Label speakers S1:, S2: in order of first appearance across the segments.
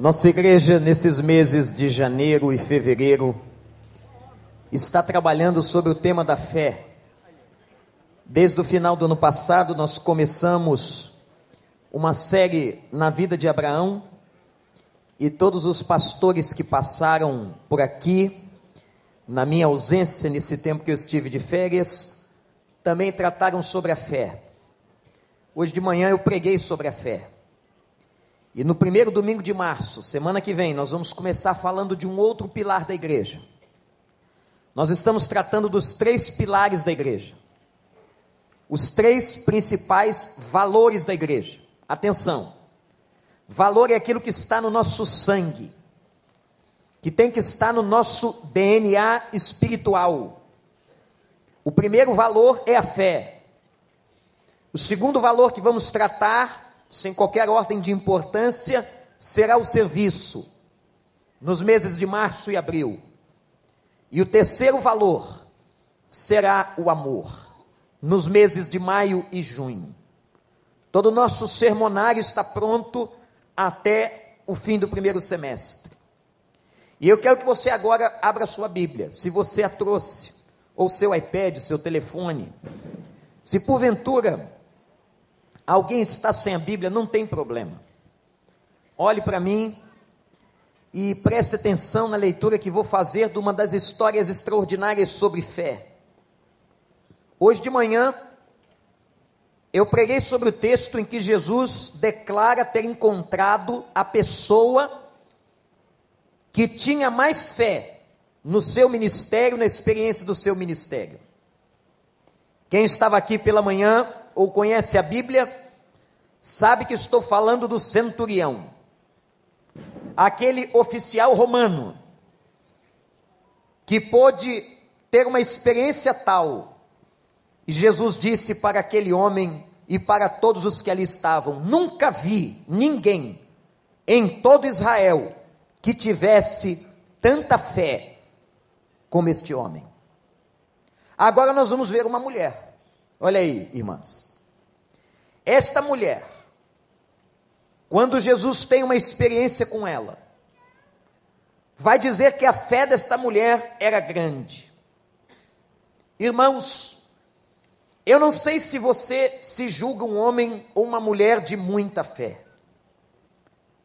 S1: Nossa igreja, nesses meses de janeiro e fevereiro, está trabalhando sobre o tema da fé. Desde o final do ano passado, nós começamos uma série na vida de Abraão, e todos os pastores que passaram por aqui, na minha ausência, nesse tempo que eu estive de férias, também trataram sobre a fé. Hoje de manhã eu preguei sobre a fé. E no primeiro domingo de março, semana que vem, nós vamos começar falando de um outro pilar da igreja. Nós estamos tratando dos três pilares da igreja. Os três principais valores da igreja. Atenção. Valor é aquilo que está no nosso sangue, que tem que estar no nosso DNA espiritual. O primeiro valor é a fé. O segundo valor que vamos tratar, sem qualquer ordem de importância, será o serviço, nos meses de março e abril. E o terceiro valor será o amor, nos meses de maio e junho. Todo o nosso sermonário está pronto até o fim do primeiro semestre. E eu quero que você agora abra sua Bíblia, se você a trouxe, ou seu iPad, seu telefone. Se porventura Alguém está sem a Bíblia, não tem problema. Olhe para mim e preste atenção na leitura que vou fazer de uma das histórias extraordinárias sobre fé. Hoje de manhã, eu preguei sobre o texto em que Jesus declara ter encontrado a pessoa que tinha mais fé no seu ministério, na experiência do seu ministério. Quem estava aqui pela manhã ou conhece a Bíblia, sabe que estou falando do centurião, aquele oficial romano, que pôde ter uma experiência tal, e Jesus disse para aquele homem e para todos os que ali estavam: Nunca vi ninguém em todo Israel que tivesse tanta fé como este homem. Agora nós vamos ver uma mulher. Olha aí, irmãs. Esta mulher, quando Jesus tem uma experiência com ela, vai dizer que a fé desta mulher era grande. Irmãos, eu não sei se você se julga um homem ou uma mulher de muita fé,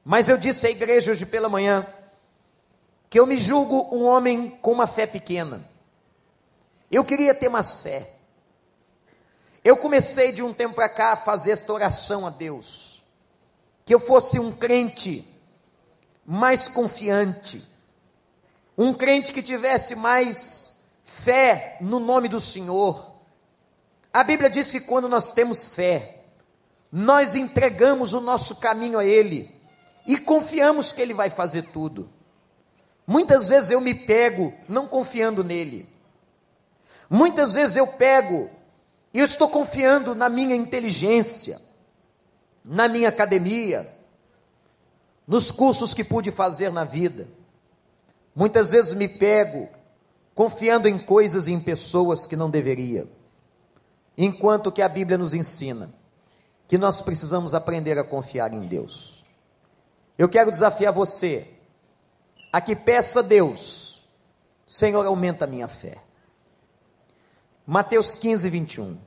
S1: mas eu disse à igreja hoje pela manhã que eu me julgo um homem com uma fé pequena. Eu queria ter mais fé. Eu comecei de um tempo para cá a fazer esta oração a Deus, que eu fosse um crente mais confiante, um crente que tivesse mais fé no nome do Senhor. A Bíblia diz que quando nós temos fé, nós entregamos o nosso caminho a Ele e confiamos que Ele vai fazer tudo. Muitas vezes eu me pego não confiando nele. Muitas vezes eu pego e eu estou confiando na minha inteligência, na minha academia, nos cursos que pude fazer na vida. Muitas vezes me pego confiando em coisas e em pessoas que não deveria. Enquanto que a Bíblia nos ensina que nós precisamos aprender a confiar em Deus. Eu quero desafiar você a que peça a Deus, Senhor, aumenta a minha fé. Mateus 15, 21.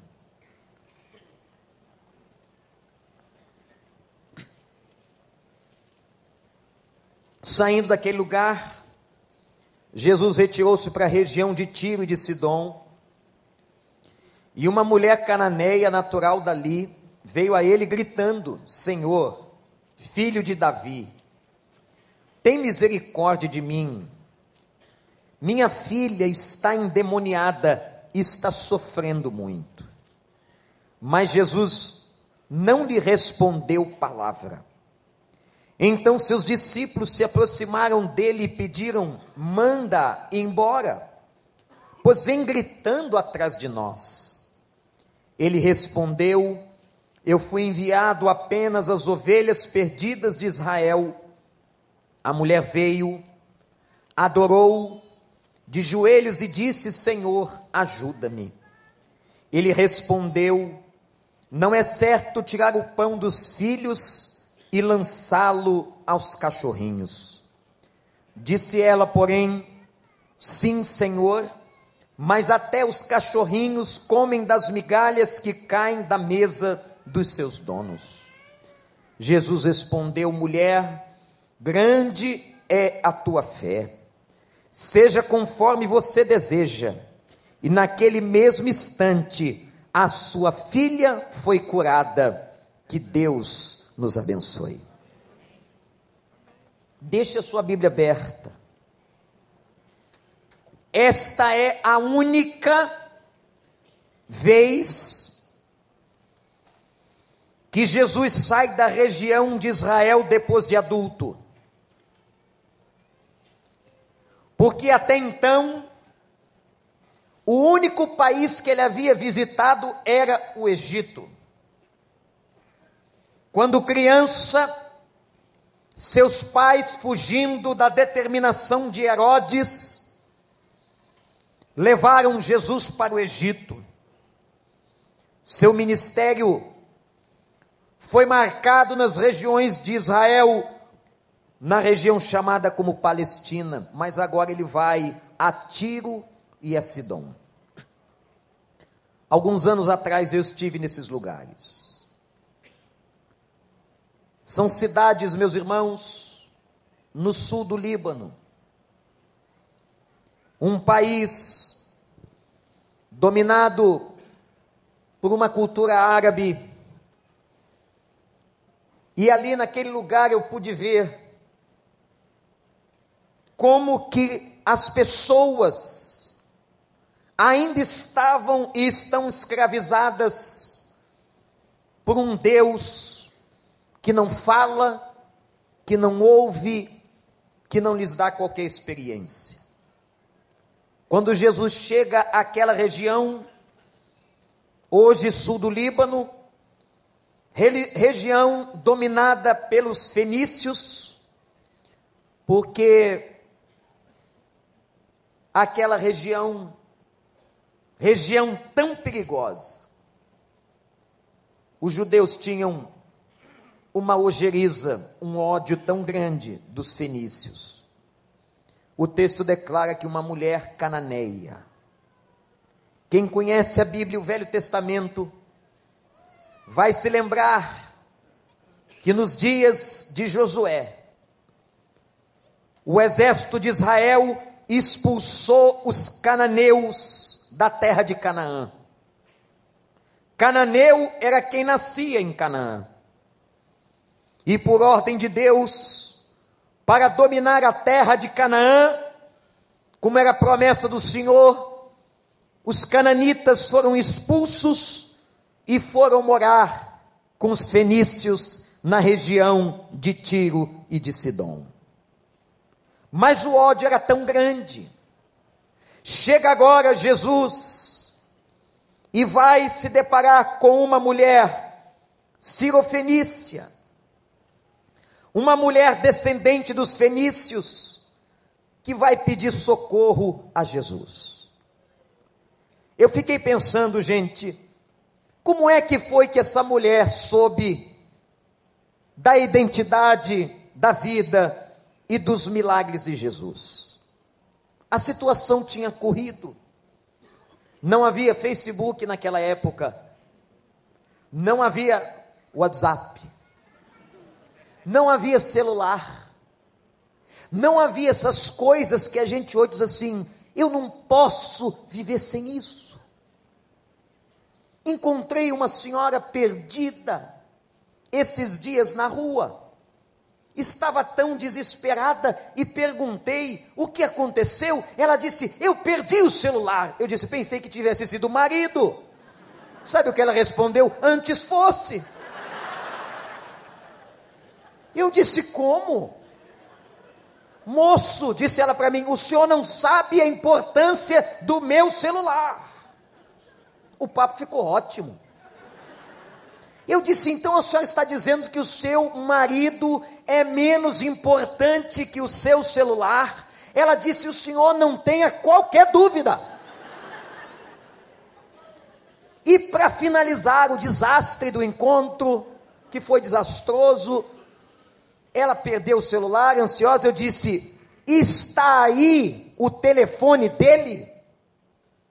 S1: Saindo daquele lugar, Jesus retirou-se para a região de Tiro e de Sidom. E uma mulher cananeia natural dali veio a ele gritando: Senhor, filho de Davi, tem misericórdia de mim. Minha filha está endemoniada está sofrendo muito. Mas Jesus não lhe respondeu palavra. Então seus discípulos se aproximaram dele e pediram: manda embora, pois vem gritando atrás de nós. Ele respondeu: Eu fui enviado apenas às ovelhas perdidas de Israel. A mulher veio, adorou de joelhos e disse: Senhor, ajuda-me. Ele respondeu: Não é certo tirar o pão dos filhos e lançá-lo aos cachorrinhos. Disse ela, porém, Sim, Senhor, mas até os cachorrinhos comem das migalhas que caem da mesa dos seus donos. Jesus respondeu: Mulher, grande é a tua fé, seja conforme você deseja. E naquele mesmo instante, a sua filha foi curada. Que Deus nos abençoe. Deixe a sua Bíblia aberta. Esta é a única vez que Jesus sai da região de Israel depois de adulto. Porque até então, o único país que ele havia visitado era o Egito. Quando criança, seus pais, fugindo da determinação de Herodes, levaram Jesus para o Egito. Seu ministério foi marcado nas regiões de Israel, na região chamada como Palestina, mas agora ele vai a Tiro e a Sidom. Alguns anos atrás eu estive nesses lugares. São cidades, meus irmãos, no sul do Líbano. Um país dominado por uma cultura árabe. E ali naquele lugar eu pude ver como que as pessoas ainda estavam e estão escravizadas por um Deus que não fala, que não ouve, que não lhes dá qualquer experiência. Quando Jesus chega àquela região, hoje sul do Líbano, região dominada pelos fenícios, porque aquela região, região tão perigosa. Os judeus tinham uma ojeriza, um ódio tão grande dos fenícios. O texto declara que uma mulher cananeia. Quem conhece a Bíblia, o Velho Testamento, vai se lembrar que nos dias de Josué, o exército de Israel expulsou os cananeus da terra de Canaã. Cananeu era quem nascia em Canaã. E por ordem de Deus, para dominar a terra de Canaã, como era a promessa do Senhor, os cananitas foram expulsos e foram morar com os fenícios na região de Tiro e de Sidom. Mas o ódio era tão grande. Chega agora Jesus e vai se deparar com uma mulher cirofenícia, uma mulher descendente dos fenícios, que vai pedir socorro a Jesus. Eu fiquei pensando, gente, como é que foi que essa mulher soube da identidade, da vida e dos milagres de Jesus. A situação tinha corrido. Não havia Facebook naquela época. Não havia WhatsApp. Não havia celular. Não havia essas coisas que a gente hoje diz assim: eu não posso viver sem isso. Encontrei uma senhora perdida esses dias na rua estava tão desesperada e perguntei o que aconteceu. Ela disse: Eu perdi o celular. Eu disse: Pensei que tivesse sido o marido. Sabe o que ela respondeu? Antes fosse. Eu disse: Como? Moço, disse ela para mim, o senhor não sabe a importância do meu celular. O papo ficou ótimo. Eu disse: então a senhora está dizendo que o seu marido é menos importante que o seu celular? Ela disse: o senhor não tenha qualquer dúvida. E para finalizar o desastre do encontro, que foi desastroso, Ela perdeu o celular, ansiosa, eu disse: Está aí o telefone dele?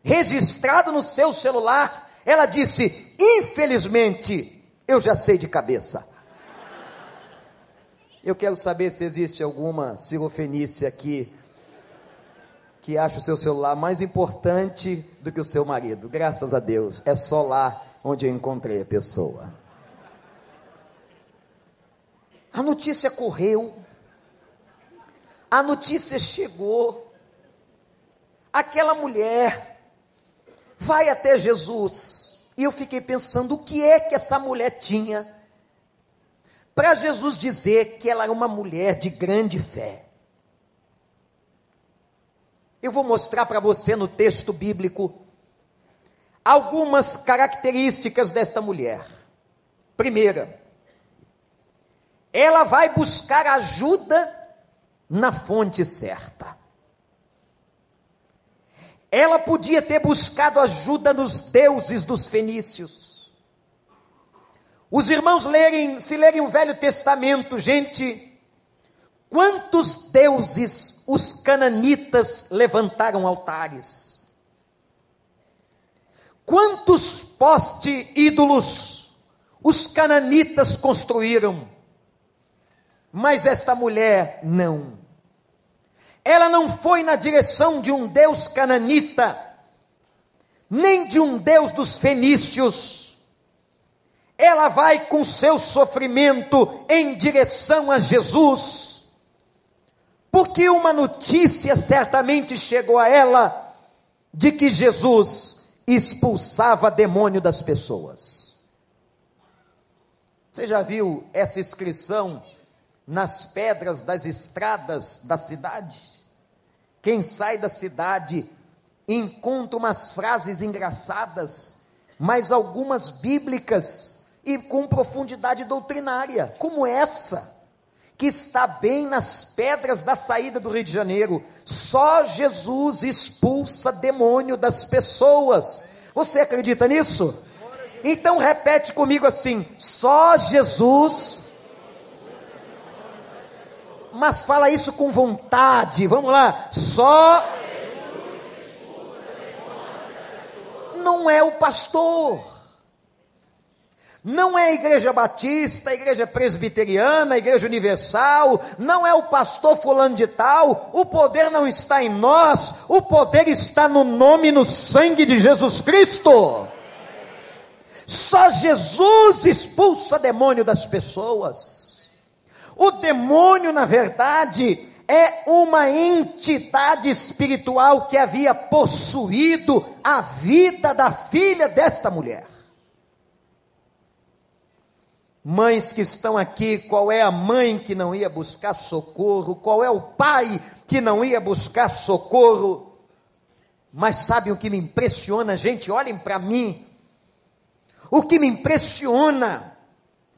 S1: Registrado no seu celular? Ela disse: Infelizmente, eu já sei de cabeça. Eu quero saber se existe alguma cirofenícia aqui que acha o seu celular mais importante do que o seu marido. Graças a Deus, é só lá onde eu encontrei a pessoa. A notícia correu, a notícia chegou, aquela mulher vai até Jesus, e eu fiquei pensando: o que é que essa mulher tinha para Jesus dizer que ela era uma mulher de grande fé? Eu vou mostrar para você no texto bíblico algumas características desta mulher. Primeira, ela vai buscar ajuda na fonte certa. Ela podia ter buscado ajuda nos deuses dos fenícios. Os irmãos lerem, se lerem o Velho Testamento, gente, quantos deuses os cananitas levantaram altares? Quantos poste ídolos os cananitas construíram? Mas esta mulher não. Ela não foi na direção de um Deus cananita, nem de um Deus dos fenícios. Ela vai com seu sofrimento em direção a Jesus, porque uma notícia certamente chegou a ela de que Jesus expulsava demônio das pessoas. Você já viu essa inscrição nas pedras das estradas da cidade? Quem sai da cidade encontra umas frases engraçadas, mas algumas bíblicas e com profundidade doutrinária, como essa, que está bem nas pedras da saída do Rio de Janeiro. Só Jesus expulsa demônio das pessoas. Você acredita nisso? Então repete comigo assim: só Jesus mas fala isso com vontade. Vamos lá, só. Não é o pastor. Não é a igreja batista, a igreja presbiteriana, a igreja universal, não é o pastor fulano de tal, o poder não está em nós, o poder está no nome e no sangue de Jesus Cristo. Só Jesus expulsa demônio das pessoas. O demônio, na verdade, é uma entidade espiritual que havia possuído a vida da filha desta mulher. Mães que estão aqui, qual é a mãe que não ia buscar socorro? Qual é o pai que não ia buscar socorro? Mas sabem o que me impressiona, gente? Olhem para mim. O que me impressiona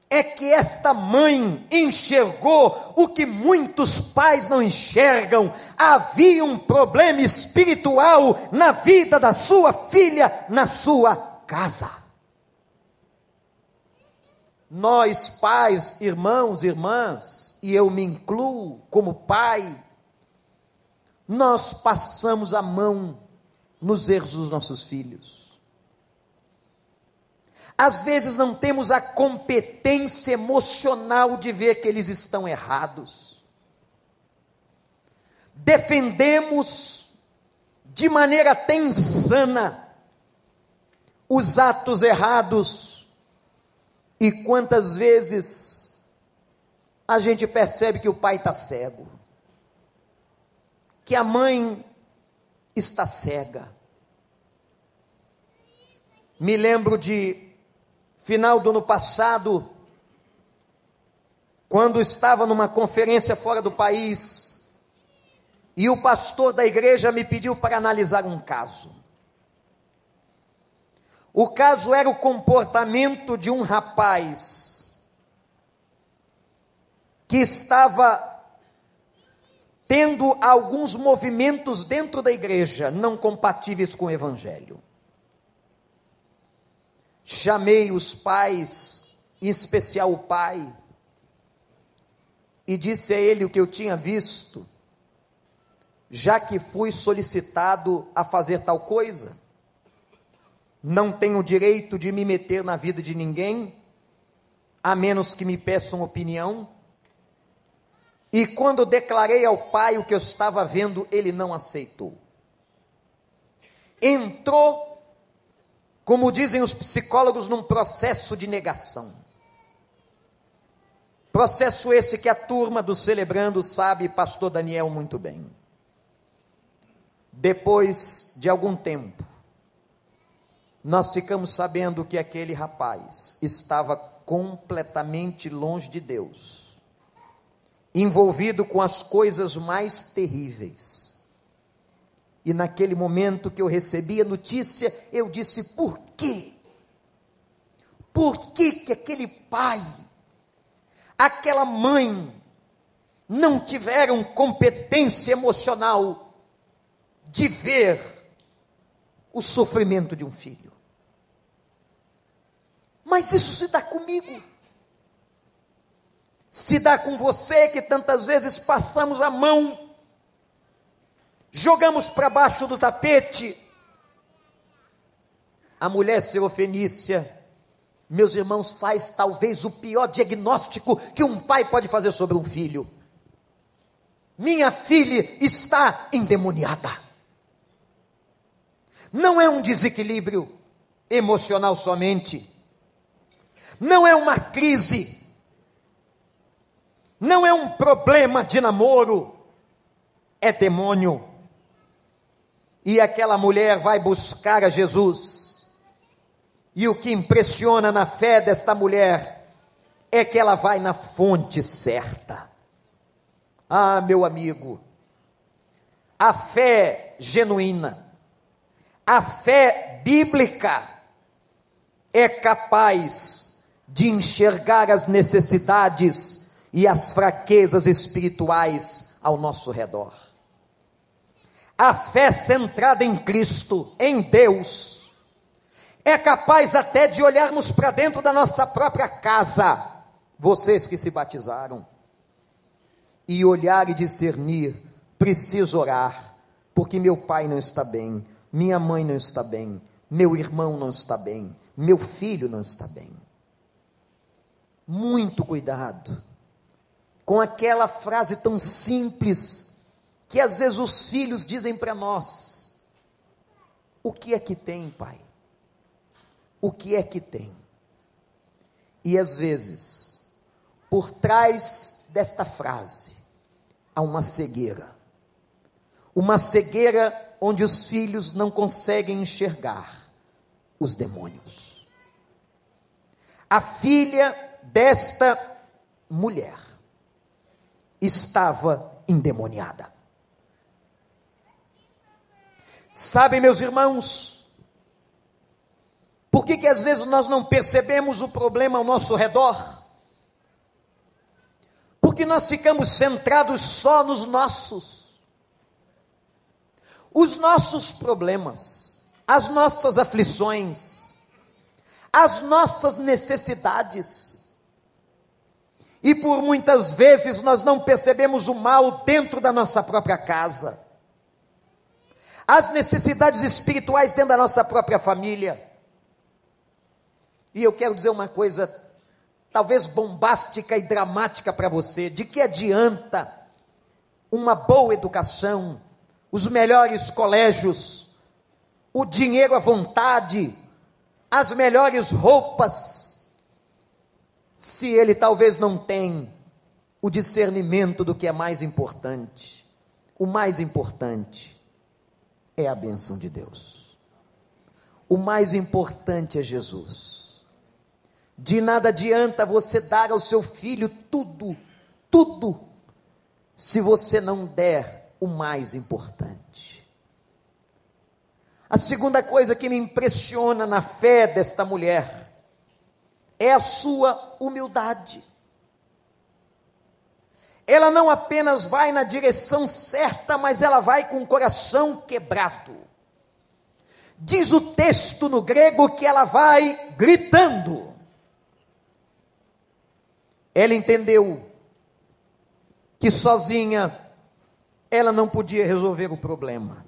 S1: é que esta mãe enxergou o que muitos pais não enxergam. Havia um problema espiritual na vida da sua filha, na sua casa. Nós, pais, irmãos, irmãs, e eu me incluo como pai, nós passamos a mão nos erros dos nossos filhos às vezes não temos a competência emocional de ver que eles estão errados. Defendemos de maneira até insana os atos errados. E quantas vezes a gente percebe que o pai está cego, que a mãe está cega. Me lembro de final do ano passado, quando estava numa conferência fora do país, e o pastor da igreja me pediu para analisar um caso. O caso era o comportamento de um rapaz que estava tendo alguns movimentos dentro da igreja não compatíveis com o evangelho chamei os pais, em especial o pai, e disse a ele o que eu tinha visto, já que fui solicitado a fazer tal coisa. Não tenho direito de me meter na vida de ninguém, a menos que me peçam opinião. E quando declarei ao pai o que eu estava vendo, ele não aceitou. Entrou, como dizem os psicólogos, num processo de negação. Processo esse que a turma do Celebrando sabe, pastor Daniel, muito bem. Depois de algum tempo, nós ficamos sabendo que aquele rapaz estava completamente longe de Deus, envolvido com as coisas mais terríveis. E naquele momento que eu recebi a notícia, eu disse: por quê? Por que, que aquele pai aquela mãe não tiveram competência emocional de ver o sofrimento de um filho. Mas isso se dá comigo. Se dá com você que tantas vezes passamos a mão, jogamos para baixo do tapete. A mulher serofenícia meus irmãos, faz talvez o pior diagnóstico que um pai pode fazer sobre um filho. Minha filha está endemoniada. Não é um desequilíbrio emocional somente, não é uma crise, não é um problema de namoro, é demônio. E aquela mulher vai buscar a Jesus e o que impressiona na fé desta mulher é que ela vai na fonte certa. Ah, meu amigo, a fé genuína, a fé bíblica é capaz de enxergar as necessidades e as fraquezas espirituais ao nosso redor. A fé centrada em Cristo, em Deus, é capaz até de olharmos para dentro da nossa própria casa, vocês que se batizaram, e olhar e discernir: preciso orar, porque meu pai não está bem, minha mãe não está bem, meu irmão não está bem, meu filho não está bem. Muito cuidado com aquela frase tão simples que às vezes os filhos dizem para nós: O que é que tem, pai? o que é que tem. E às vezes, por trás desta frase, há uma cegueira. Uma cegueira onde os filhos não conseguem enxergar os demônios. A filha desta mulher estava endemoniada. Sabem, meus irmãos, por que, que às vezes nós não percebemos o problema ao nosso redor? Porque nós ficamos centrados só nos nossos. Os nossos problemas, as nossas aflições, as nossas necessidades. E por muitas vezes nós não percebemos o mal dentro da nossa própria casa, as necessidades espirituais dentro da nossa própria família e eu quero dizer uma coisa, talvez bombástica e dramática para você: de que adianta uma boa educação, os melhores colégios, o dinheiro à vontade, as melhores roupas, se ele talvez não tem o discernimento do que é mais importante? O mais importante é a bênção de Deus. O mais importante é Jesus. De nada adianta você dar ao seu filho tudo, tudo, se você não der o mais importante. A segunda coisa que me impressiona na fé desta mulher é a sua humildade. Ela não apenas vai na direção certa, mas ela vai com o coração quebrado. Diz o texto no grego que ela vai gritando. Ela entendeu que sozinha ela não podia resolver o problema.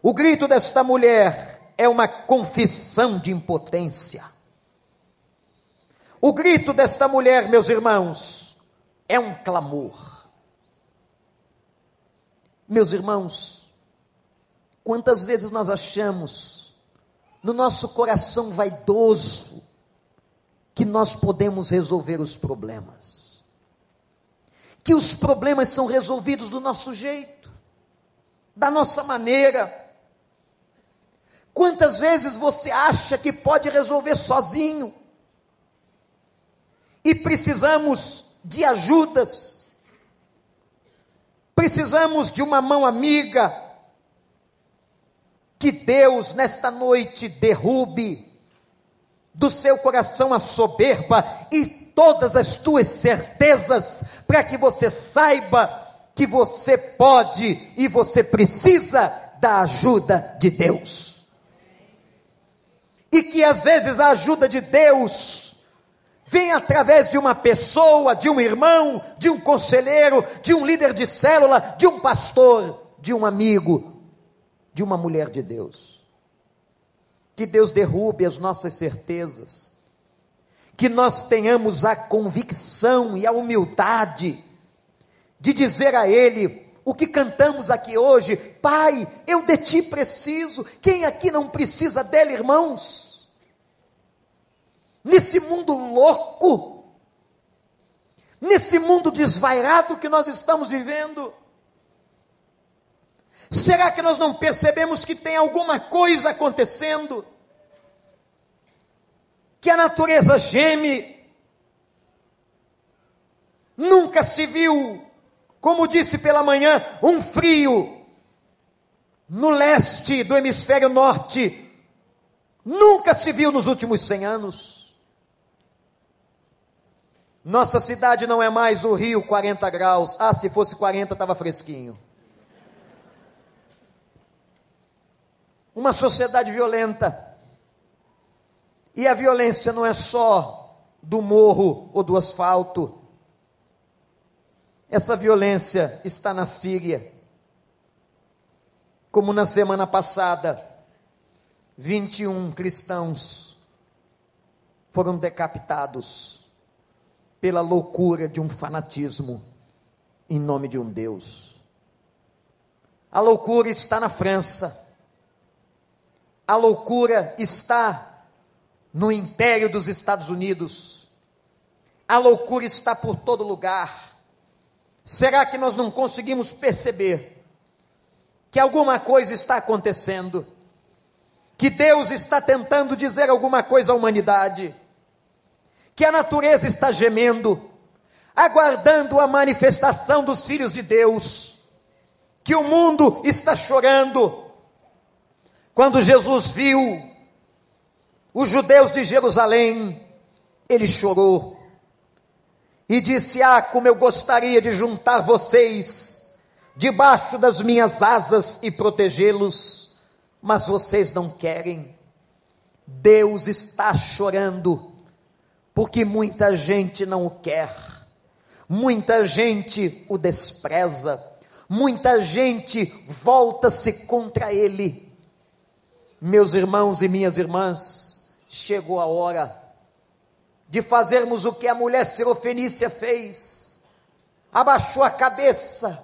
S1: O grito desta mulher é uma confissão de impotência. O grito desta mulher, meus irmãos, é um clamor. Meus irmãos, quantas vezes nós achamos no nosso coração vaidoso que nós podemos resolver os problemas, que os problemas são resolvidos do nosso jeito, da nossa maneira. Quantas vezes você acha que pode resolver sozinho? e precisamos de ajudas, precisamos de uma mão amiga. Que Deus nesta noite derrube do seu coração a soberba e todas as tuas certezas, para que você saiba que você pode e você precisa da ajuda de Deus. E que às vezes a ajuda de Deus vem através de uma pessoa, de um irmão, de um conselheiro, de um líder de célula, de um pastor, de um amigo, de uma mulher de Deus. Que Deus derrube as nossas certezas, que nós tenhamos a convicção e a humildade de dizer a Ele, o que cantamos aqui hoje, Pai, eu de Ti preciso. Quem aqui não precisa dele, irmãos? Nesse mundo louco, nesse mundo desvairado que nós estamos vivendo? Será que nós não percebemos que tem alguma coisa acontecendo? Que a natureza geme? Nunca se viu, como disse pela manhã, um frio no leste do hemisfério norte. Nunca se viu nos últimos 100 anos. Nossa cidade não é mais o Rio 40 graus. Ah, se fosse 40 estava fresquinho. Uma sociedade violenta. E a violência não é só do morro ou do asfalto. Essa violência está na Síria. Como na semana passada, 21 cristãos foram decapitados pela loucura de um fanatismo em nome de um Deus. A loucura está na França. A loucura está no império dos Estados Unidos. A loucura está por todo lugar. Será que nós não conseguimos perceber que alguma coisa está acontecendo? Que Deus está tentando dizer alguma coisa à humanidade? Que a natureza está gemendo, aguardando a manifestação dos filhos de Deus, que o mundo está chorando. Quando Jesus viu os judeus de Jerusalém, ele chorou e disse: Ah, como eu gostaria de juntar vocês debaixo das minhas asas e protegê-los, mas vocês não querem. Deus está chorando porque muita gente não o quer, muita gente o despreza, muita gente volta-se contra ele. Meus irmãos e minhas irmãs, chegou a hora de fazermos o que a mulher sirofenícia fez, abaixou a cabeça,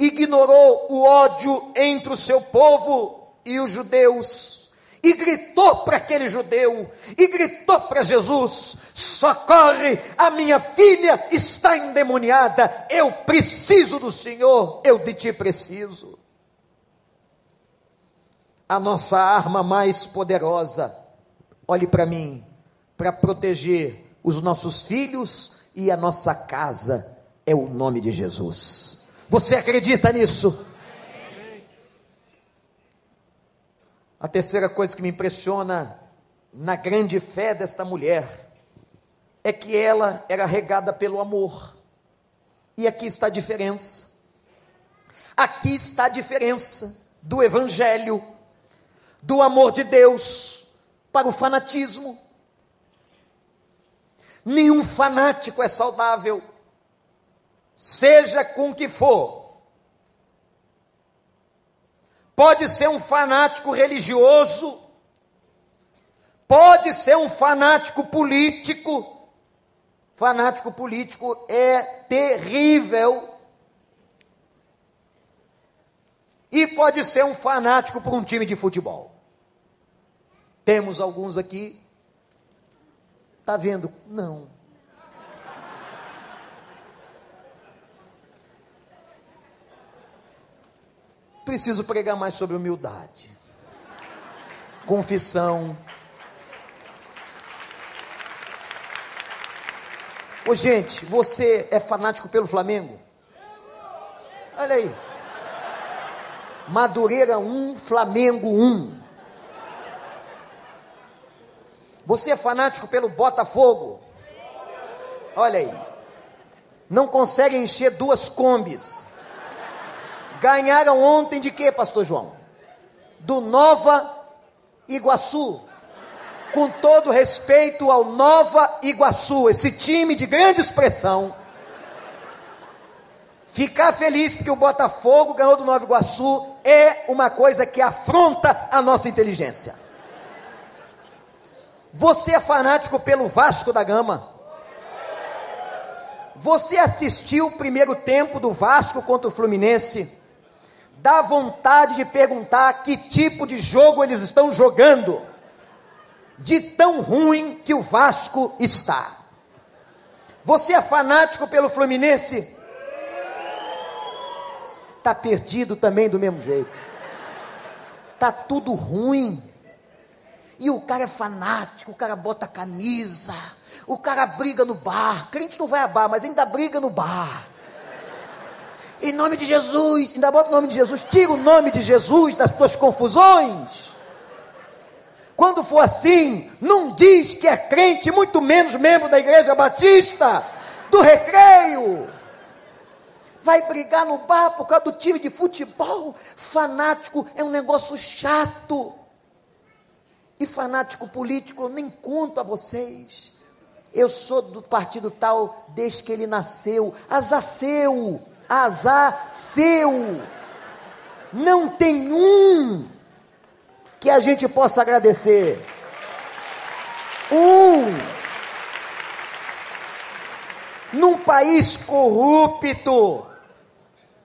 S1: ignorou o ódio entre o seu povo e os judeus e gritou para aquele judeu, e gritou para Jesus: socorre, a minha filha está endemoniada, eu preciso do Senhor, eu de ti preciso. A nossa arma mais poderosa, olhe para mim, para proteger os nossos filhos e a nossa casa, é o nome de Jesus. Você acredita nisso? A terceira coisa que me impressiona na grande fé desta mulher é que ela era regada pelo amor. E aqui está a diferença. Aqui está a diferença do evangelho, do amor de Deus para o fanatismo. Nenhum fanático é saudável. seja com que for. Pode ser um fanático religioso, pode ser um fanático político. Fanático político é terrível. E pode ser um fanático por um time de futebol. Temos alguns aqui. Tá vendo? Não. Preciso pregar mais sobre humildade, confissão. Ô gente, você é fanático pelo Flamengo? Olha aí. Madureira 1, Flamengo 1. Você é fanático pelo Botafogo? Olha aí. Não consegue encher duas combis. Ganharam ontem de quê, pastor João? Do Nova Iguaçu. Com todo respeito ao Nova Iguaçu, esse time de grande expressão. Ficar feliz porque o Botafogo ganhou do Nova Iguaçu é uma coisa que afronta a nossa inteligência. Você é fanático pelo Vasco da Gama? Você assistiu o primeiro tempo do Vasco contra o Fluminense? Dá vontade de perguntar que tipo de jogo eles estão jogando, de tão ruim que o Vasco está. Você é fanático pelo Fluminense? Está perdido também do mesmo jeito. Está tudo ruim. E o cara é fanático, o cara bota camisa, o cara briga no bar. Crente não vai a bar, mas ainda briga no bar em nome de Jesus, ainda bota o nome de Jesus, tira o nome de Jesus das tuas confusões. Quando for assim, não diz que é crente, muito menos membro da igreja batista, do recreio. Vai brigar no bar por causa do time de futebol. Fanático é um negócio chato. E fanático político, eu nem conto a vocês. Eu sou do partido tal desde que ele nasceu. Azaceu azar seu. Não tem um que a gente possa agradecer. Um. Num país corrupto,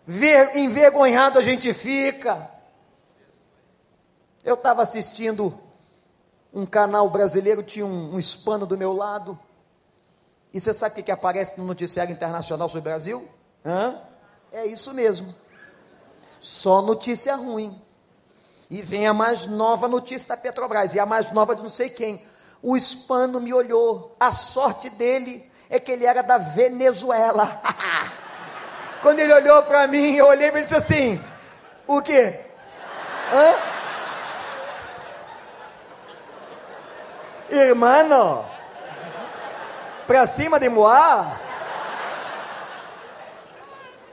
S1: ver, envergonhado a gente fica. Eu estava assistindo um canal brasileiro, tinha um, um hispano do meu lado. E você sabe o que, que aparece no noticiário internacional sobre o Brasil? Hã? É isso mesmo. Só notícia ruim. E vem a mais nova notícia da Petrobras, e a mais nova de não sei quem. O hispano me olhou. A sorte dele é que ele era da Venezuela. Quando ele olhou para mim, eu olhei e disse assim: O quê? Hã? Irmão, para cima de Moá?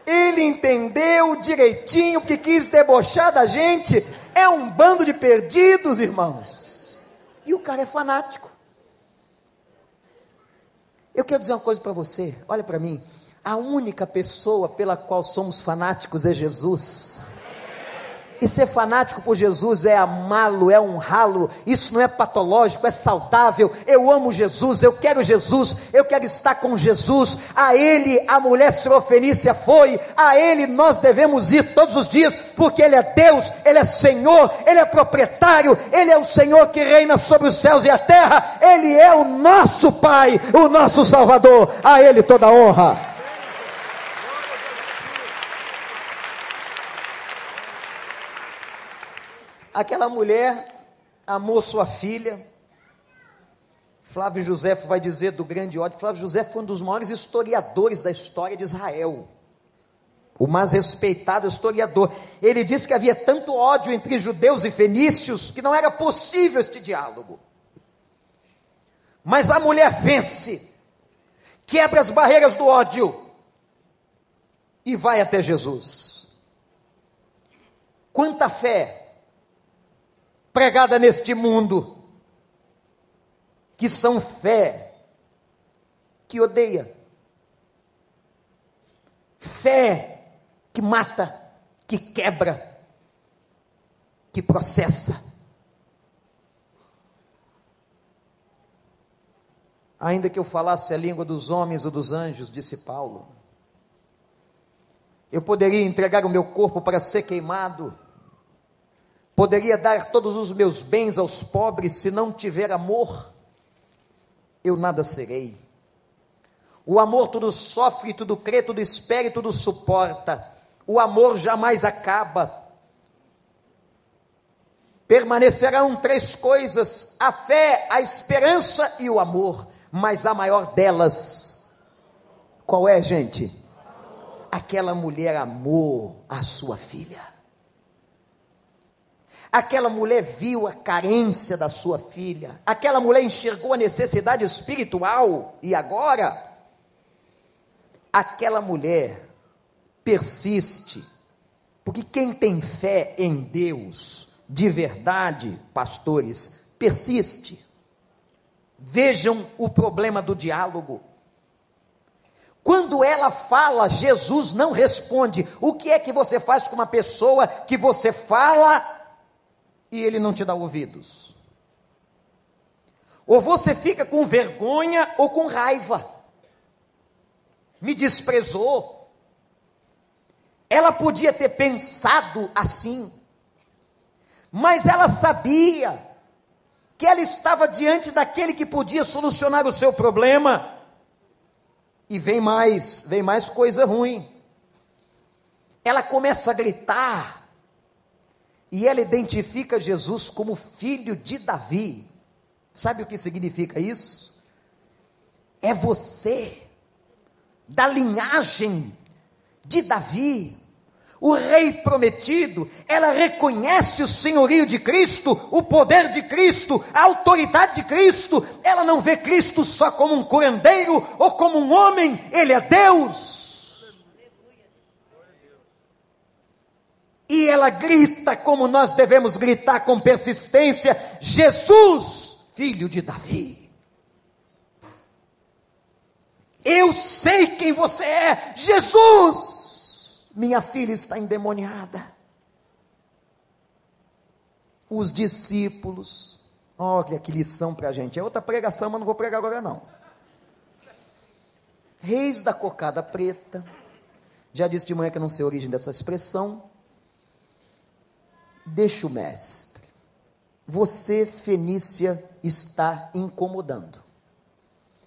S1: Ele entendeu direitinho que quis debochar da gente. É um bando de perdidos, irmãos. E o cara é fanático. Eu quero dizer uma coisa para você. Olha para mim. A única pessoa pela qual somos fanáticos é Jesus. E ser fanático por Jesus é amá-lo, é honrá-lo. Isso não é patológico, é saudável. Eu amo Jesus, eu quero Jesus, eu quero estar com Jesus. A Ele a mulher Sirofenícia foi, a Ele nós devemos ir todos os dias, porque Ele é Deus, Ele é Senhor, Ele é proprietário, Ele é o Senhor que reina sobre os céus e a terra. Ele é o nosso Pai, o nosso Salvador. A Ele toda honra. Aquela mulher amou sua filha. Flávio José vai dizer do grande ódio. Flávio José foi um dos maiores historiadores da história de Israel. O mais respeitado historiador. Ele disse que havia tanto ódio entre judeus e fenícios que não era possível este diálogo. Mas a mulher vence, quebra as barreiras do ódio e vai até Jesus. Quanta fé pregada neste mundo, que são fé que odeia. Fé que mata, que quebra, que processa. Ainda que eu falasse a língua dos homens ou dos anjos, disse Paulo, eu poderia entregar o meu corpo para ser queimado, poderia dar todos os meus bens aos pobres, se não tiver amor, eu nada serei. O amor tudo sofre, tudo crê, tudo espera e tudo suporta. O amor jamais acaba. Permanecerão três coisas: a fé, a esperança e o amor mas a maior delas, qual é, gente? Aquela mulher amou a sua filha. Aquela mulher viu a carência da sua filha. Aquela mulher enxergou a necessidade espiritual. E agora, aquela mulher persiste. Porque quem tem fé em Deus, de verdade, pastores, persiste. Vejam o problema do diálogo. Quando ela fala, Jesus não responde. O que é que você faz com uma pessoa que você fala e ele não te dá ouvidos? Ou você fica com vergonha ou com raiva. Me desprezou. Ela podia ter pensado assim, mas ela sabia que ela estava diante daquele que podia solucionar o seu problema. E vem mais, vem mais coisa ruim. Ela começa a gritar, e ela identifica Jesus como filho de Davi. Sabe o que significa isso? É você, da linhagem de Davi, o rei prometido, ela reconhece o senhorio de Cristo, o poder de Cristo, a autoridade de Cristo. Ela não vê Cristo só como um curandeiro ou como um homem, ele é Deus. E ela grita como nós devemos gritar com persistência: Jesus, filho de Davi. Eu sei quem você é, Jesus minha filha está endemoniada. Os discípulos, olha que lição para a gente. É outra pregação, mas não vou pregar agora não. Reis da cocada preta, já disse de manhã que eu não sei a origem dessa expressão. Deixa o mestre. Você, Fenícia, está incomodando.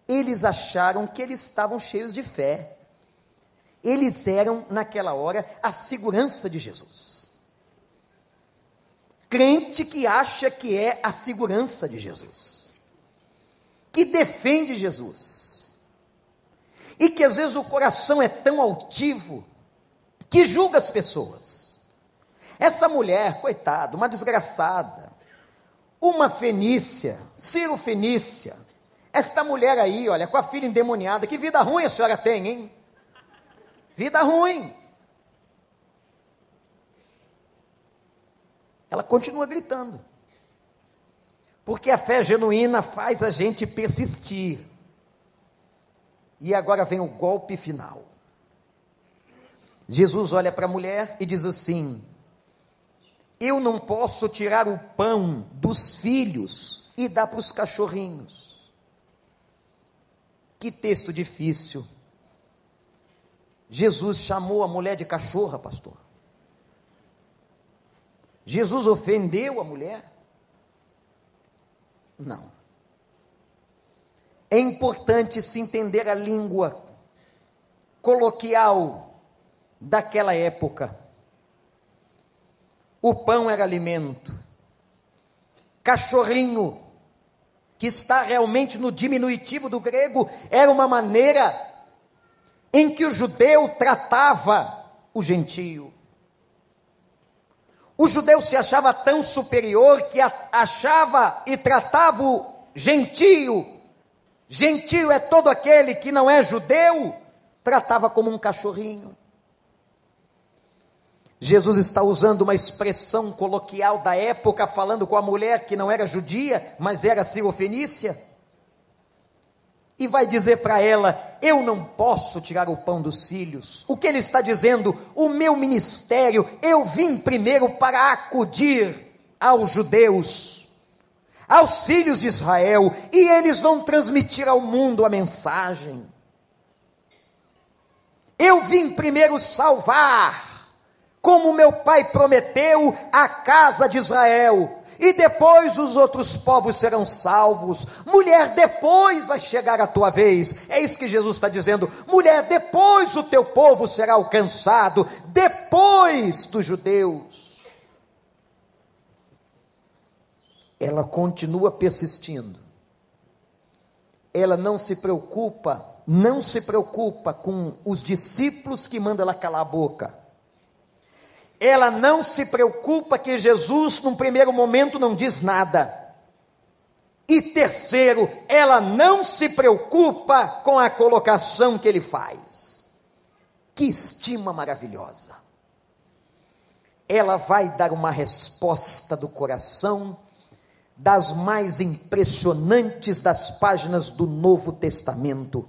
S1: Eles acharam que eles estavam cheios de fé. Eles eram, naquela hora, a segurança de Jesus. Crente que acha que é a segurança de Jesus, que defende Jesus, e que às vezes o coração é tão altivo que julga as pessoas. Essa mulher, coitada, uma desgraçada, uma fenícia, Ciro Fenícia, esta mulher aí, olha, com a filha endemoniada, que vida ruim a senhora tem, hein? Vida ruim. Ela continua gritando. Porque a fé genuína faz a gente persistir. E agora vem o golpe final. Jesus olha para a mulher e diz assim: Eu não posso tirar o pão dos filhos e dar para os cachorrinhos. Que texto difícil. Jesus chamou a mulher de cachorra, pastor. Jesus ofendeu a mulher? Não. É importante se entender a língua coloquial daquela época. O pão era alimento. Cachorrinho, que está realmente no diminutivo do grego, era uma maneira em que o judeu tratava o gentio. O judeu se achava tão superior que achava e tratava o gentio. Gentio é todo aquele que não é judeu, tratava como um cachorrinho. Jesus está usando uma expressão coloquial da época, falando com a mulher que não era judia, mas era sirofenícia. e vai dizer para ela: Eu não posso tirar o pão dos filhos. O que ele está dizendo? O meu ministério, eu vim primeiro para acudir aos judeus, aos filhos de Israel, e eles vão transmitir ao mundo a mensagem. Eu vim primeiro salvar, como meu pai prometeu, a casa de Israel e depois os outros povos serão salvos. Mulher, depois vai chegar a tua vez. É isso que Jesus está dizendo. Mulher, depois o teu povo será alcançado, depois dos judeus. Ela continua persistindo. Ela não se preocupa, não se preocupa com os discípulos que mandam ela calar a boca ela não se preocupa que Jesus, num primeiro momento, não diz nada. E terceiro, ela não se preocupa com a colocação que ele faz. Que estima maravilhosa. Ela vai dar uma resposta do coração, das mais impressionantes das páginas do Novo Testamento.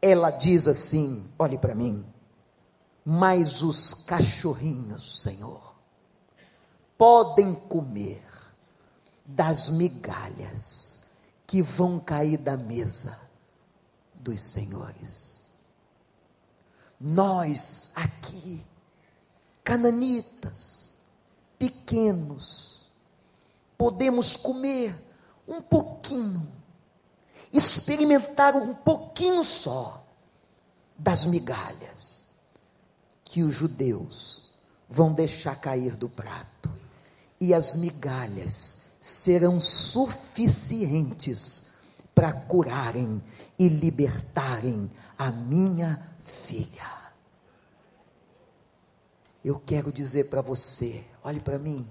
S1: Ela diz assim: olhe para mim mas os cachorrinhos, Senhor, podem comer das migalhas que vão cair da mesa dos senhores. Nós aqui, cananitas, pequenos, podemos comer um pouquinho, experimentar um pouquinho só das migalhas que os judeus vão deixar cair do prato, e as migalhas serão suficientes para curarem e libertarem a minha filha. Eu quero dizer para você, olhe para mim,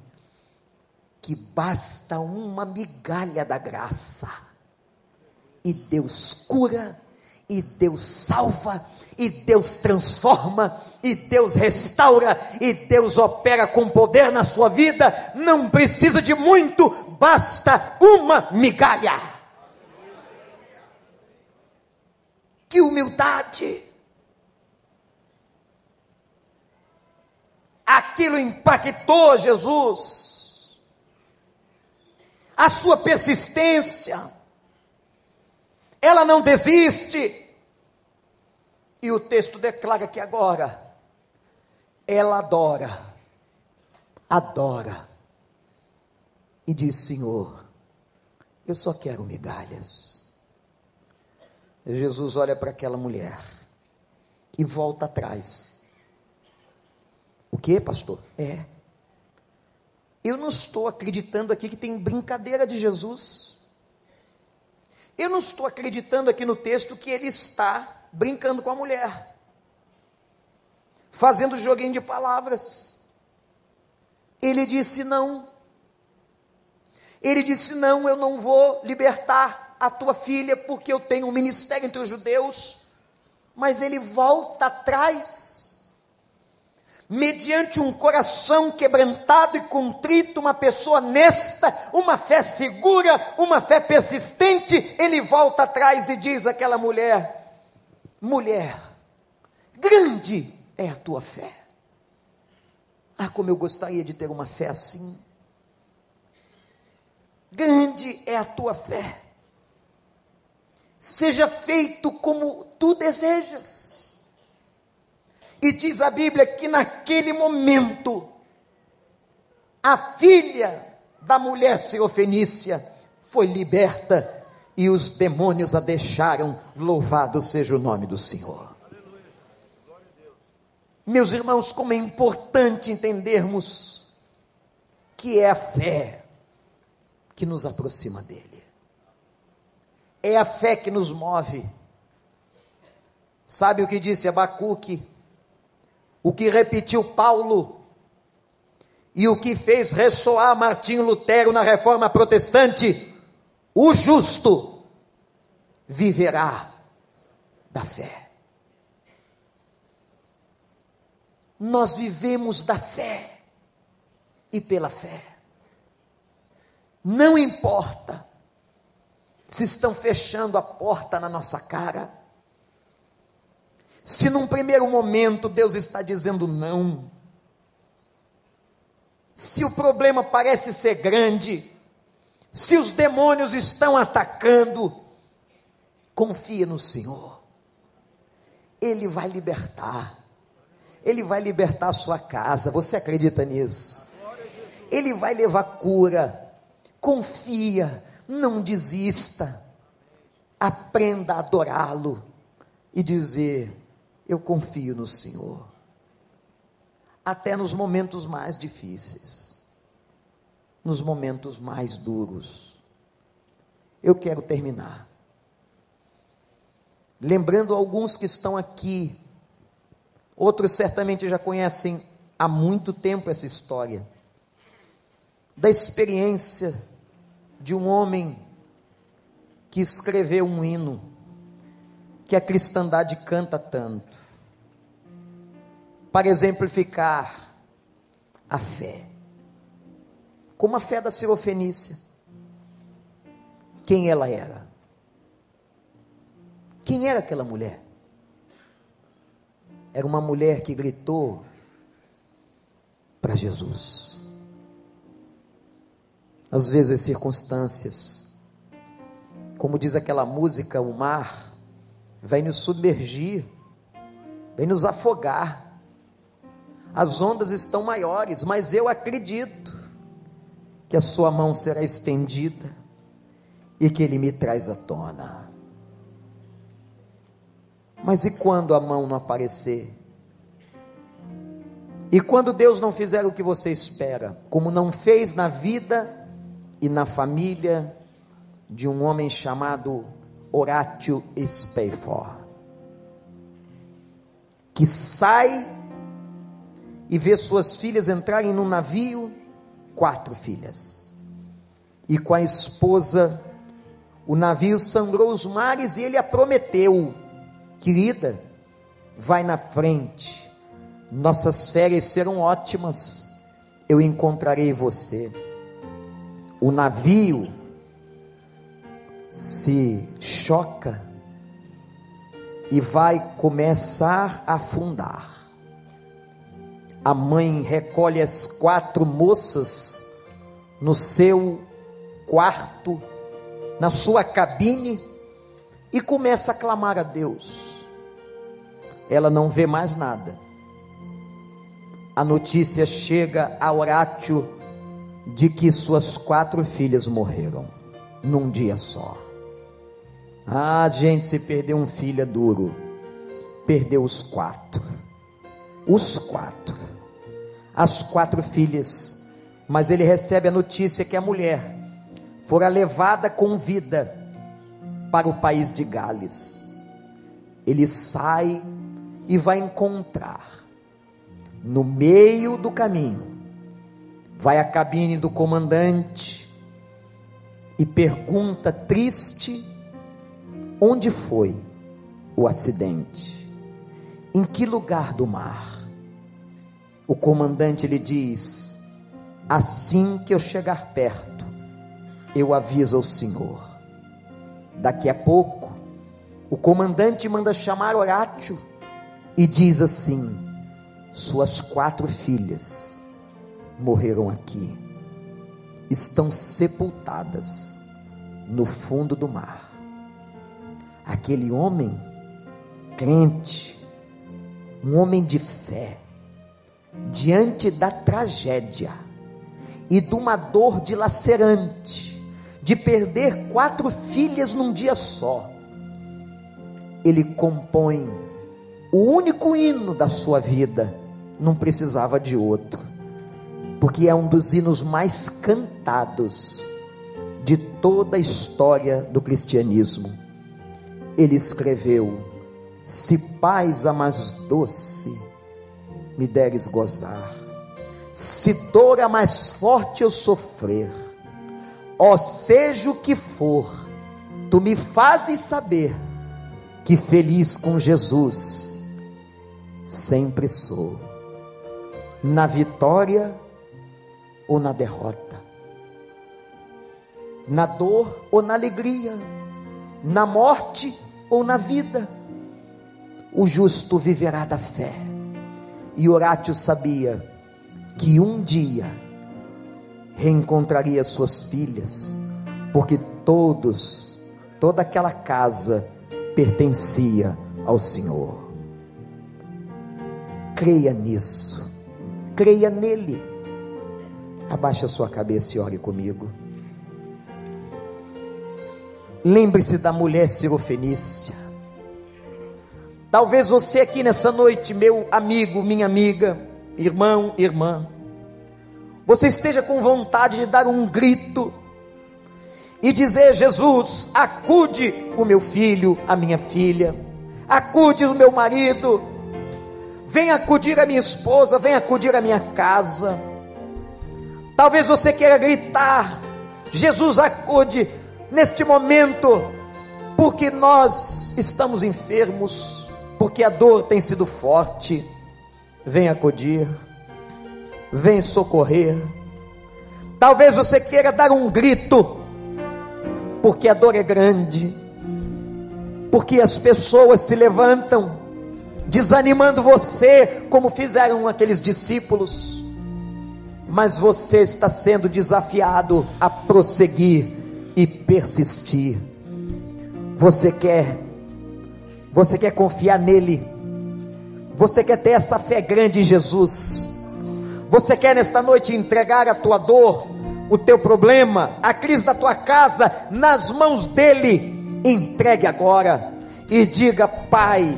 S1: que basta uma migalha da graça, e Deus cura e Deus salva, e Deus transforma, e Deus restaura, e Deus opera com poder na sua vida. Não precisa de muito, basta uma migalha. Que humildade! Aquilo impactou Jesus, a sua persistência ela não desiste. E o texto declara que agora ela adora, adora, e diz: Senhor, eu só quero migalhas. Jesus olha para aquela mulher e volta atrás. O que, pastor? É. Eu não estou acreditando aqui que tem brincadeira de Jesus. Eu não estou acreditando aqui no texto que ele está brincando com a mulher, fazendo joguinho de palavras. Ele disse não. Ele disse: Não, eu não vou libertar a tua filha, porque eu tenho um ministério entre os judeus. Mas ele volta atrás mediante um coração quebrantado e contrito, uma pessoa honesta, uma fé segura, uma fé persistente, ele volta atrás e diz àquela mulher: mulher, grande é a tua fé. Ah, como eu gostaria de ter uma fé assim. Grande é a tua fé. Seja feito como tu desejas. E diz a Bíblia que naquele momento, a filha da mulher seofenícia foi liberta e os demônios a deixaram. Louvado seja o nome do Senhor. Meus irmãos, como é importante entendermos que é a fé que nos aproxima dele. É a fé que nos move. Sabe o que disse Abacuque? O que repetiu Paulo e o que fez ressoar Martinho Lutero na reforma protestante: o justo viverá da fé. Nós vivemos da fé e pela fé. Não importa se estão fechando a porta na nossa cara, se num primeiro momento Deus está dizendo não, se o problema parece ser grande, se os demônios estão atacando, confia no Senhor, Ele vai libertar, Ele vai libertar a sua casa, você acredita nisso? Ele vai levar cura, confia, não desista, aprenda a adorá-lo e dizer: Eu confio no Senhor, até nos momentos mais difíceis, nos momentos mais duros. Eu quero terminar. Lembrando alguns que estão aqui, outros certamente já conhecem há muito tempo essa história, da experiência de um homem que escreveu um hino que a cristandade canta tanto, para exemplificar a fé, como a fé da Sirofenícia. Quem ela era? Quem era aquela mulher? Era uma mulher que gritou para Jesus às vezes as circunstâncias, como diz aquela música, o mar vai nos submergir, vai nos afogar. As ondas estão maiores, mas eu acredito que a sua mão será estendida e que ele me traz à tona. Mas e quando a mão não aparecer? E quando Deus não fizer o que você espera, como não fez na vida e na família de um homem chamado Horatio Spafford, que sai e vê suas filhas entrarem no navio, quatro filhas, e com a esposa, o navio sangrou os mares e ele a prometeu, querida, vai na frente, nossas férias serão ótimas, eu encontrarei você. O navio se choca e vai começar a afundar. A mãe recolhe as quatro moças no seu quarto, na sua cabine, e começa a clamar a Deus. Ela não vê mais nada. A notícia chega a Horácio de que suas quatro filhas morreram num dia só. Ah, gente, se perdeu um filho é duro. Perdeu os quatro. Os quatro. As quatro filhas. Mas ele recebe a notícia que a mulher fora levada com vida para o país de Gales. Ele sai e vai encontrar no meio do caminho vai à cabine do comandante e pergunta triste: onde foi o acidente? Em que lugar do mar? O comandante lhe diz: assim que eu chegar perto, eu aviso ao senhor. Daqui a pouco, o comandante manda chamar Horácio e diz assim: suas quatro filhas morreram aqui, estão sepultadas no fundo do mar. Aquele homem crente, um homem de fé, diante da tragédia e de uma dor dilacerante, de perder quatro filhas num dia só, ele compõe o único hino da sua vida, não precisava de outro porque é um dos hinos mais cantados de toda a história do cristianismo. Ele escreveu: Se paz a mais doce me deres gozar, se dor a mais forte eu sofrer, ó seja o que for, tu me fazes saber que feliz com Jesus sempre sou. Na vitória ou na derrota. na dor ou na alegria, na morte ou na vida. O justo viverá da fé. E Horácio sabia que um dia reencontraria suas filhas, porque todos, toda aquela casa pertencia ao Senhor. Creia nisso, creia nele. Abaixe a sua cabeça e ore comigo. Lembre-se da mulher sirofenícia. Talvez você aqui nessa noite, meu amigo, minha amiga, irmão, irmã, você esteja com vontade de dar um grito e dizer: Jesus, acude o meu filho, a minha filha, acude o meu marido, vem acudir a minha esposa, vem acudir a minha casa. Talvez você queira gritar: Jesus, acude neste momento, porque nós estamos enfermos, porque a dor tem sido forte. Vem acudir, vem socorrer. Talvez você queira dar um grito, porque a dor é grande, porque as pessoas se levantam, desanimando você, como fizeram aqueles discípulos, mas você está sendo desafiado a prosseguir e persistir. Você quer, você quer confiar nele, você quer ter essa fé grande em Jesus, você quer nesta noite entregar a tua dor, o teu problema, a crise da tua casa nas mãos dele. Entregue agora e diga: Pai,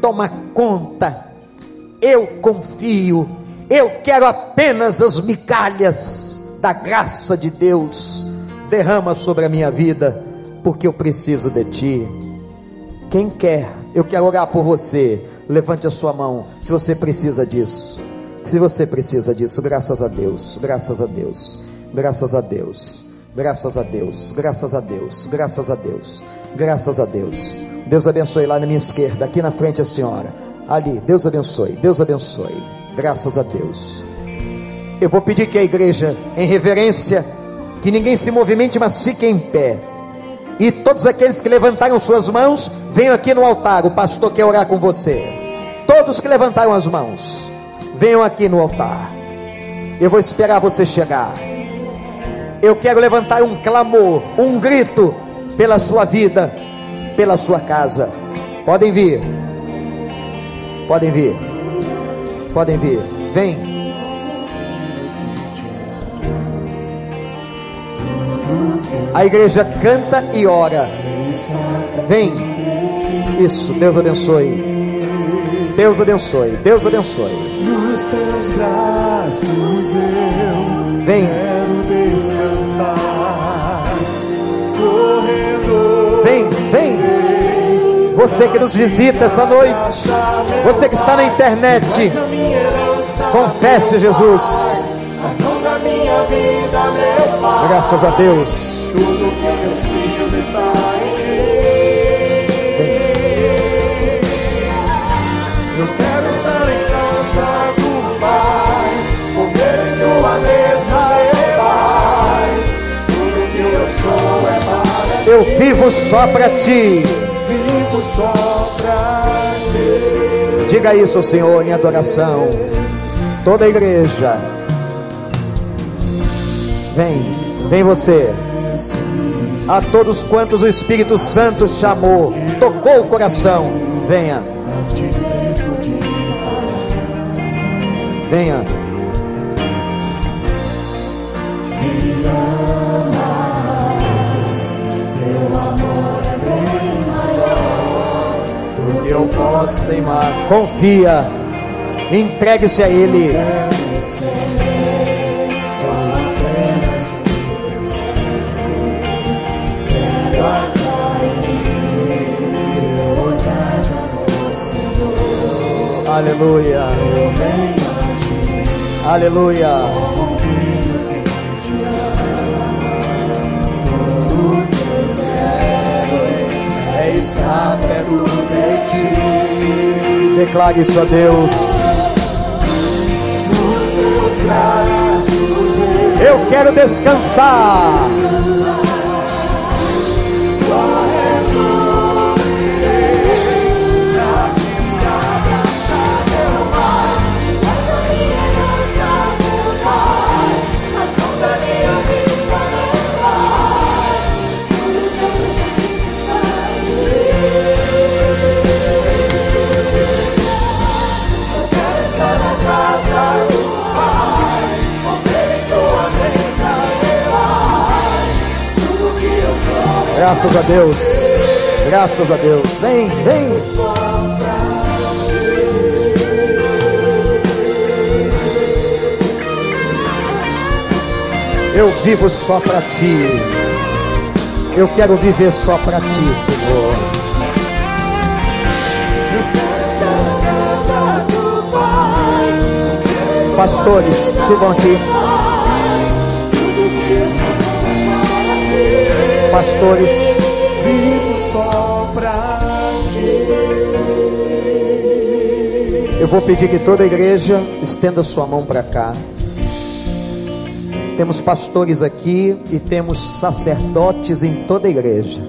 S1: toma conta. Eu confio. Eu quero apenas as migalhas da graça de Deus derrama sobre a minha vida, porque eu preciso de ti. Quem quer, eu quero orar por você. Levante a sua mão, se você precisa disso. Se você precisa disso, graças a Deus, graças a Deus, graças a Deus, graças a Deus, graças a Deus, graças a Deus, graças a Deus. Deus abençoe lá na minha esquerda, aqui na frente a senhora. Ali, Deus abençoe, Deus abençoe. Graças a Deus. Eu vou pedir que a igreja, em reverência, que ninguém se movimente, mas fique em pé. E todos aqueles que levantaram suas mãos, venham aqui no altar. O pastor quer orar com você. Todos que levantaram as mãos, venham aqui no altar. Eu vou esperar você chegar. Eu quero levantar um clamor, um grito pela sua vida, pela sua casa. Podem vir. Podem vir. Podem vir. Vem. A igreja canta e ora. Vem. Isso, Deus abençoe. Deus abençoe. Deus abençoe.
S2: Nos teus braços eu
S1: Vem.
S2: quero descansar. Corredor.
S1: Vem, vem. Você que nos visita essa noite, você que está na internet, confesse Jesus. Graças a Deus.
S2: Tudo que eu preciso está em ti. Eu quero estar em casa do Pai, comer em tua mesa, meu Pai. Tudo que eu sou é para
S1: Eu vivo só para ti.
S2: vivo só pra ti.
S1: Diga isso, Senhor, em adoração. Toda a igreja. Vem, vem você. A todos quantos o Espírito Santo chamou, tocou o coração. Venha, venha. Confia, entregue-se a Ele. Aleluia. Aleluia.
S2: É de ti.
S1: Declare isso a Deus.
S2: Nos teus braços
S1: Eu quero descansar. Graças a Deus. Graças a Deus. Vem, vem. Eu vivo só para ti. Eu quero viver só para ti, Senhor. Pastores, subam aqui. Pastores,
S2: Vivo só pra ti.
S1: eu vou pedir que toda a igreja estenda sua mão para cá. Temos pastores aqui e temos sacerdotes em toda a igreja.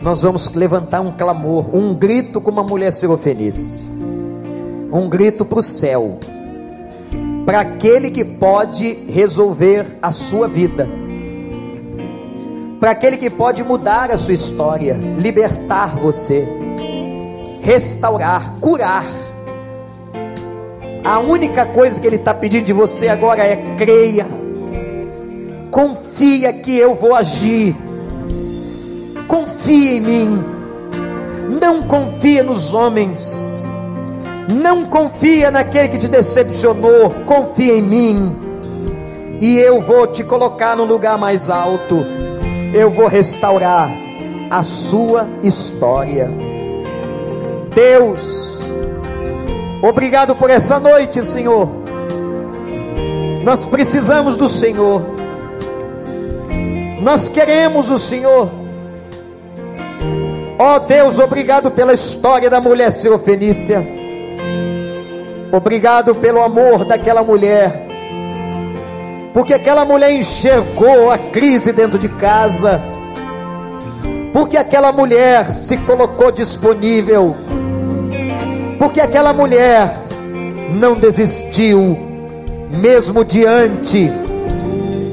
S1: Nós vamos levantar um clamor, um grito como a mulher sirofenice. Um grito para o céu. Para aquele que pode resolver a sua vida. Para aquele que pode mudar a sua história, libertar você, restaurar, curar. A única coisa que Ele está pedindo de você agora é creia, confia que eu vou agir, confia em mim, não confia nos homens, não confia naquele que te decepcionou, confia em mim, e eu vou te colocar no lugar mais alto, eu vou restaurar a sua história. Deus, Obrigado por essa noite, Senhor. Nós precisamos do Senhor. Nós queremos o Senhor. Ó oh Deus, obrigado pela história da mulher Sirofenícia. Obrigado pelo amor daquela mulher. Porque aquela mulher enxergou a crise dentro de casa. Porque aquela mulher se colocou disponível porque aquela mulher não desistiu, mesmo diante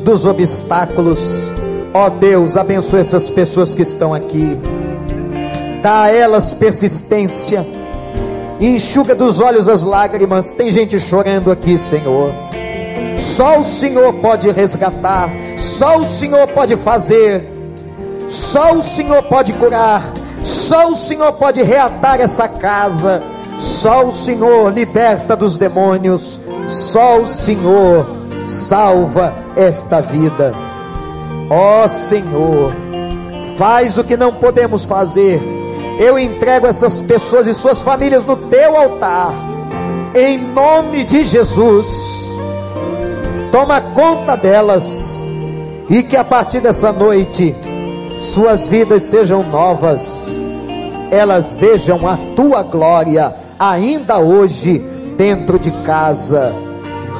S1: dos obstáculos. Ó oh Deus, abençoe essas pessoas que estão aqui, dá a elas persistência, enxuga dos olhos as lágrimas. Tem gente chorando aqui, Senhor. Só o Senhor pode resgatar, só o Senhor pode fazer, só o Senhor pode curar, só o Senhor pode reatar essa casa. Só o Senhor liberta dos demônios, só o Senhor salva esta vida. Ó Senhor, faz o que não podemos fazer. Eu entrego essas pessoas e suas famílias no teu altar, em nome de Jesus. Toma conta delas e que a partir dessa noite suas vidas sejam novas, elas vejam a tua glória ainda hoje dentro de casa.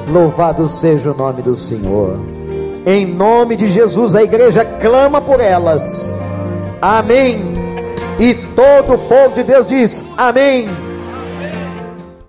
S1: Louvado seja o nome do Senhor. Em nome de Jesus, a igreja clama por elas. Amém. E todo o povo de Deus diz: Amém.